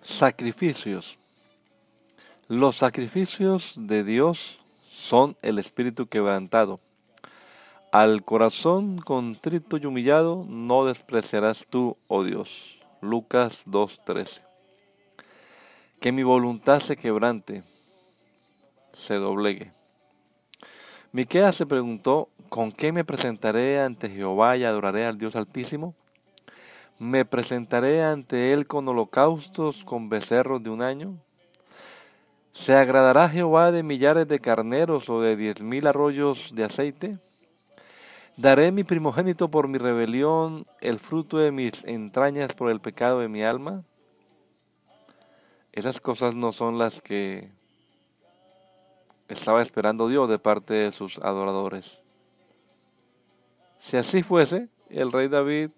Sacrificios. Los sacrificios de Dios son el espíritu quebrantado. Al corazón contrito y humillado no despreciarás tú, oh Dios. Lucas 2.13. Que mi voluntad se quebrante, se doblegue. Miqueas se preguntó, ¿con qué me presentaré ante Jehová y adoraré al Dios Altísimo? ¿Me presentaré ante él con holocaustos, con becerros de un año? ¿Se agradará Jehová de millares de carneros o de diez mil arroyos de aceite? ¿Daré mi primogénito por mi rebelión, el fruto de mis entrañas por el pecado de mi alma? Esas cosas no son las que estaba esperando Dios de parte de sus adoradores. Si así fuese, el rey David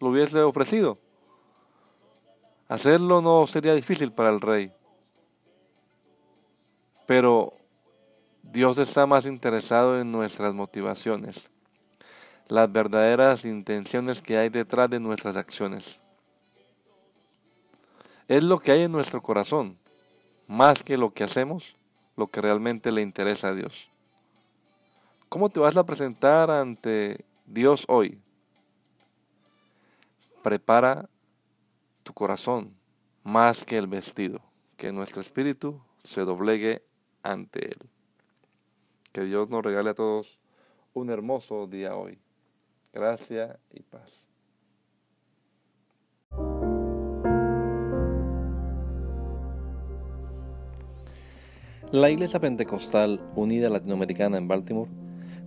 lo hubiese ofrecido. Hacerlo no sería difícil para el rey. Pero Dios está más interesado en nuestras motivaciones, las verdaderas intenciones que hay detrás de nuestras acciones. Es lo que hay en nuestro corazón, más que lo que hacemos, lo que realmente le interesa a Dios. ¿Cómo te vas a presentar ante Dios hoy? Prepara tu corazón más que el vestido, que nuestro espíritu se doblegue ante Él. Que Dios nos regale a todos un hermoso día hoy. Gracia y paz. La Iglesia Pentecostal Unida Latinoamericana en Baltimore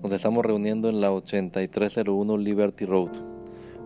nos estamos reuniendo en la 8301 Liberty Road